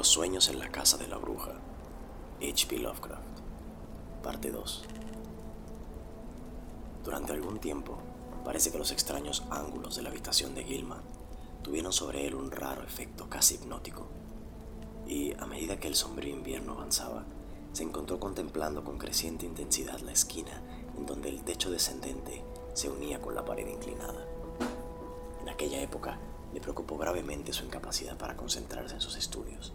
Los sueños en la casa de la bruja. H.P. Lovecraft. Parte 2. Durante algún tiempo, parece que los extraños ángulos de la habitación de Gilman tuvieron sobre él un raro efecto casi hipnótico. Y a medida que el sombrío invierno avanzaba, se encontró contemplando con creciente intensidad la esquina en donde el techo descendente se unía con la pared inclinada. En aquella época, le preocupó gravemente su incapacidad para concentrarse en sus estudios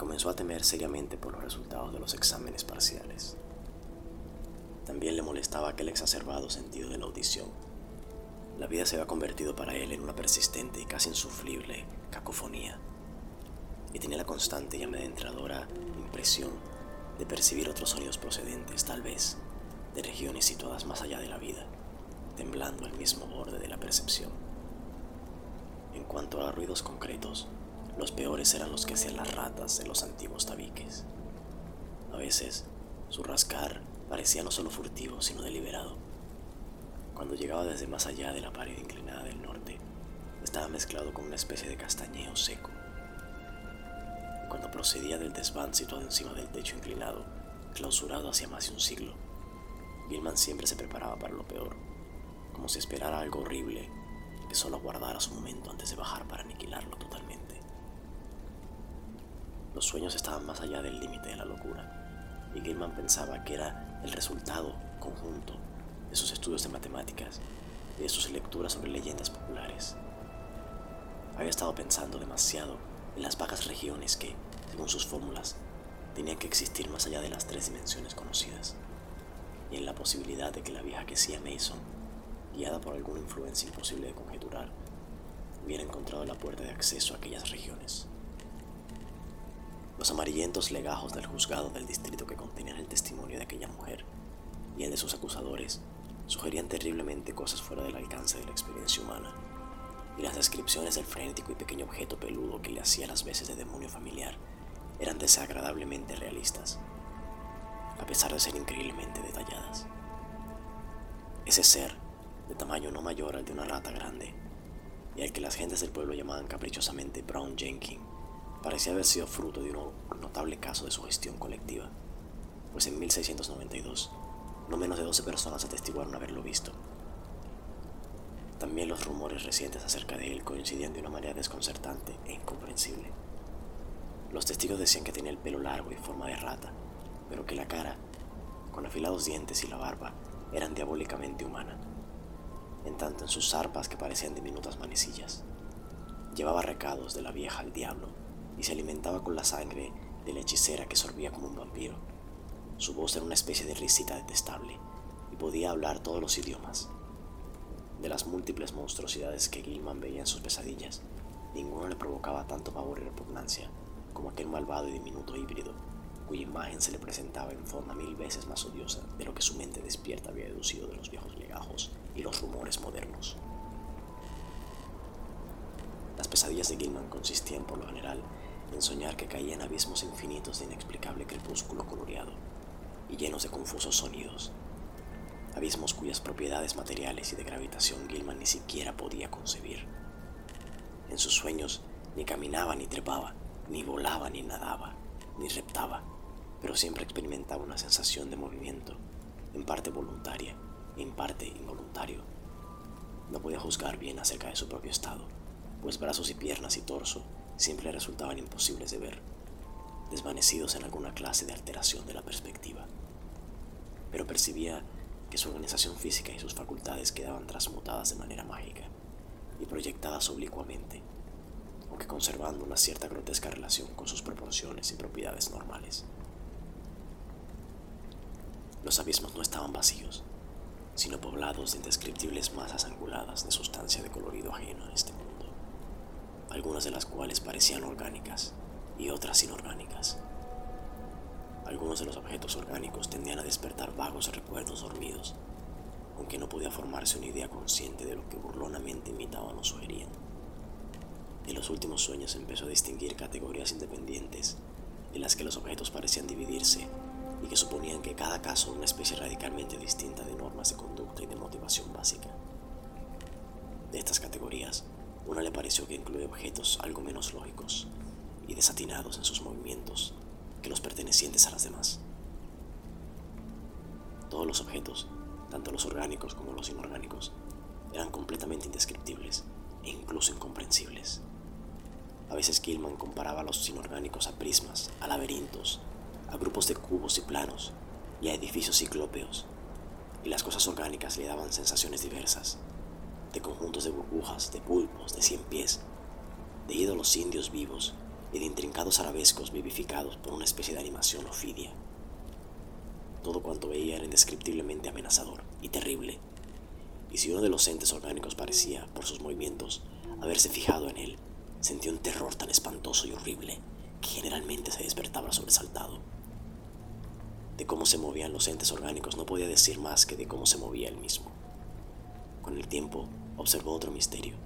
comenzó a temer seriamente por los resultados de los exámenes parciales. También le molestaba aquel exacerbado sentido de la audición. La vida se había convertido para él en una persistente y casi insufrible cacofonía y tenía la constante y amedrentadora impresión de percibir otros sonidos procedentes, tal vez, de regiones situadas más allá de la vida, temblando al mismo borde de la percepción. En cuanto a ruidos concretos, los peores eran los que hacían las ratas de los antiguos tabiques. A veces, su rascar parecía no solo furtivo, sino deliberado. Cuando llegaba desde más allá de la pared inclinada del norte, estaba mezclado con una especie de castañeo seco. Cuando procedía del desván situado encima del techo inclinado, clausurado hacia más de un siglo, Gilman siempre se preparaba para lo peor, como si esperara algo horrible que solo aguardara su momento antes de bajar para aniquilarlo totalmente. Los sueños estaban más allá del límite de la locura, y Gilman pensaba que era el resultado conjunto de sus estudios de matemáticas y de sus lecturas sobre leyendas populares. Había estado pensando demasiado en las vagas regiones que, según sus fórmulas, tenían que existir más allá de las tres dimensiones conocidas, y en la posibilidad de que la vieja que sea Mason guiada por alguna influencia imposible de conjeturar, hubiera encontrado la puerta de acceso a aquellas regiones. Los amarillentos legajos del juzgado del distrito que contenían el testimonio de aquella mujer y el de sus acusadores sugerían terriblemente cosas fuera del alcance de la experiencia humana, y las descripciones del frenético y pequeño objeto peludo que le hacía las veces de demonio familiar eran desagradablemente realistas, a pesar de ser increíblemente detalladas. Ese ser de tamaño no mayor al de una rata grande, y al que las gentes del pueblo llamaban caprichosamente Brown Jenkins, parecía haber sido fruto de un notable caso de sugestión colectiva, pues en 1692 no menos de 12 personas atestiguaron haberlo visto. También los rumores recientes acerca de él coincidían de una manera desconcertante e incomprensible. Los testigos decían que tenía el pelo largo y forma de rata, pero que la cara, con afilados dientes y la barba, eran diabólicamente humana en tanto en sus zarpas que parecían diminutas manecillas. Llevaba recados de la vieja al diablo y se alimentaba con la sangre de la hechicera que sorbía como un vampiro. Su voz era una especie de risita detestable y podía hablar todos los idiomas. De las múltiples monstruosidades que Gilman veía en sus pesadillas, ninguno le provocaba tanto pavor y repugnancia como aquel malvado y diminuto híbrido cuya imagen se le presentaba en forma mil veces más odiosa de lo que su mente despierta había deducido de los viejos legajos y los rumores modernos. Las pesadillas de Gilman consistían por lo general en soñar que caía en abismos infinitos de inexplicable crepúsculo coloreado y llenos de confusos sonidos, abismos cuyas propiedades materiales y de gravitación Gilman ni siquiera podía concebir. En sus sueños ni caminaba ni trepaba, ni volaba ni nadaba, ni reptaba, pero siempre experimentaba una sensación de movimiento, en parte voluntaria en parte involuntario. No podía juzgar bien acerca de su propio estado, pues brazos y piernas y torso siempre resultaban imposibles de ver, desvanecidos en alguna clase de alteración de la perspectiva. Pero percibía que su organización física y sus facultades quedaban transmutadas de manera mágica y proyectadas oblicuamente, aunque conservando una cierta grotesca relación con sus proporciones y propiedades normales. Los abismos no estaban vacíos, sino poblados de indescriptibles masas anguladas de sustancia de colorido ajeno a este mundo, algunas de las cuales parecían orgánicas y otras inorgánicas. Algunos de los objetos orgánicos tendían a despertar vagos recuerdos dormidos, aunque no podía formarse una idea consciente de lo que burlonamente imitaban o sugerían. En los últimos sueños empezó a distinguir categorías independientes en las que los objetos parecían dividirse y que suponían que cada caso una especie radicalmente distinta de normas de conducta y de motivación básica. De estas categorías, una le pareció que incluía objetos algo menos lógicos y desatinados en sus movimientos que los pertenecientes a las demás. Todos los objetos, tanto los orgánicos como los inorgánicos, eran completamente indescriptibles e incluso incomprensibles. A veces Gilman comparaba los inorgánicos a prismas, a laberintos, a grupos de cubos y planos y a edificios ciclópeos, y las cosas orgánicas le daban sensaciones diversas, de conjuntos de burbujas, de pulpos, de cien pies, de ídolos indios vivos y de intrincados arabescos vivificados por una especie de animación ofidia. Todo cuanto veía era indescriptiblemente amenazador y terrible, y si uno de los entes orgánicos parecía, por sus movimientos, haberse fijado en él, sentía un terror tan espantoso y horrible que generalmente se despertaba sobresaltado. De cómo se movían los entes orgánicos no podía decir más que de cómo se movía él mismo. Con el tiempo observó otro misterio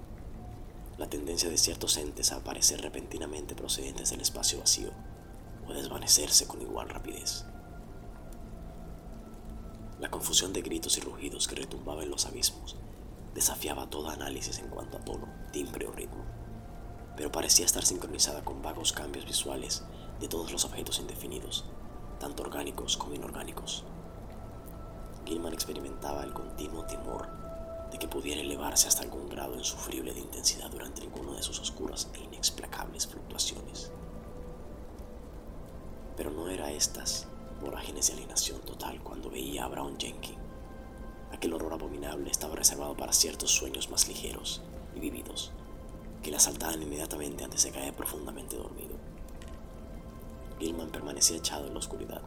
la tendencia de ciertos entes a aparecer repentinamente procedentes del espacio vacío o desvanecerse con igual rapidez. La confusión de gritos y rugidos que retumbaba en los abismos desafiaba todo análisis en cuanto a tono, timbre o ritmo, pero parecía estar sincronizada con vagos cambios visuales de todos los objetos indefinidos, tanto orgánicos como inorgánicos. Gilman experimentaba el continuo temor de que pudiera elevarse hasta algún grado insufrible de intensidad durante alguno de sus oscuras e inexplicables fluctuaciones. Pero no era estas vorágines de alienación total cuando veía a Brown Jenkins. Aquel horror abominable estaba reservado para ciertos sueños más ligeros y vividos, que le asaltaban inmediatamente antes de caer profundamente dormido. Gilman permanecía echado en la oscuridad,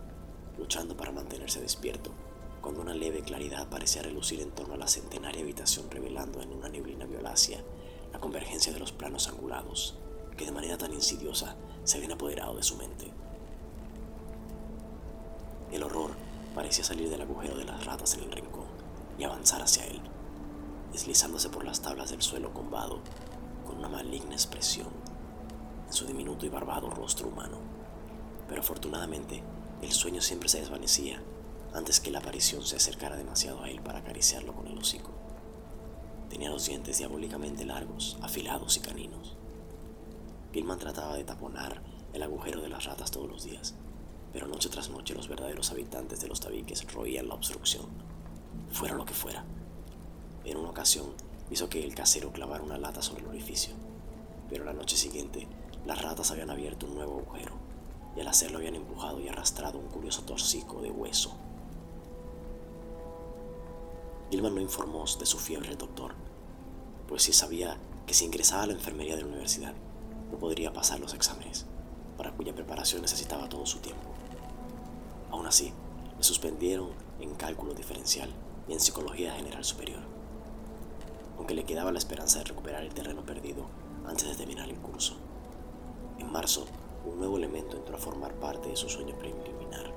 luchando para mantenerse despierto cuando una leve claridad parecía relucir en torno a la centenaria habitación revelando en una neblina violácea la convergencia de los planos angulados que de manera tan insidiosa se habían apoderado de su mente. El horror parecía salir del agujero de las ratas en el rincón y avanzar hacia él, deslizándose por las tablas del suelo combado con una maligna expresión en su diminuto y barbado rostro humano. Pero afortunadamente el sueño siempre se desvanecía antes que la aparición se acercara demasiado a él para acariciarlo con el hocico. Tenía los dientes diabólicamente largos, afilados y caninos. Gilman trataba de taponar el agujero de las ratas todos los días, pero noche tras noche los verdaderos habitantes de los tabiques roían la obstrucción, fuera lo que fuera. En una ocasión hizo que el casero clavara una lata sobre el orificio, pero la noche siguiente las ratas habían abierto un nuevo agujero y al hacerlo habían empujado y arrastrado un curioso torcico de hueso Gilman no informó de su fiebre al doctor, pues si sabía que si ingresaba a la enfermería de la universidad no podría pasar los exámenes, para cuya preparación necesitaba todo su tiempo. Aún así, le suspendieron en cálculo diferencial y en psicología general superior, aunque le quedaba la esperanza de recuperar el terreno perdido antes de terminar el curso. En marzo, un nuevo elemento entró a formar parte de su sueño preliminar,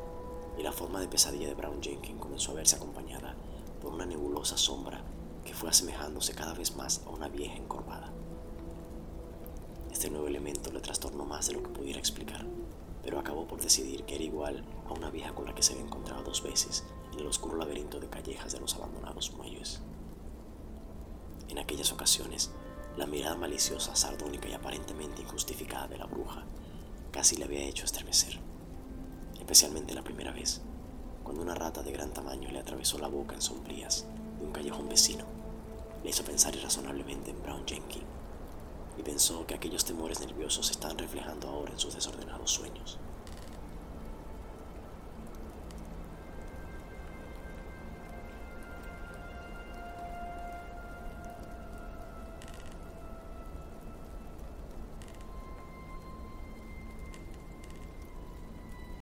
y la forma de pesadilla de Brown Jenkins comenzó a verse acompañada sombra que fue asemejándose cada vez más a una vieja encorvada. Este nuevo elemento le trastornó más de lo que pudiera explicar, pero acabó por decidir que era igual a una vieja con la que se había encontrado dos veces en el oscuro laberinto de callejas de los abandonados muelles. En aquellas ocasiones, la mirada maliciosa, sardónica y aparentemente injustificada de la bruja casi le había hecho estremecer, especialmente la primera vez, cuando una rata de gran tamaño le atravesó la boca en sombrías de un callejón vecino. Le hizo pensar irrazonablemente en Brown Jenkins y pensó que aquellos temores nerviosos se estaban reflejando ahora en sus desordenados sueños.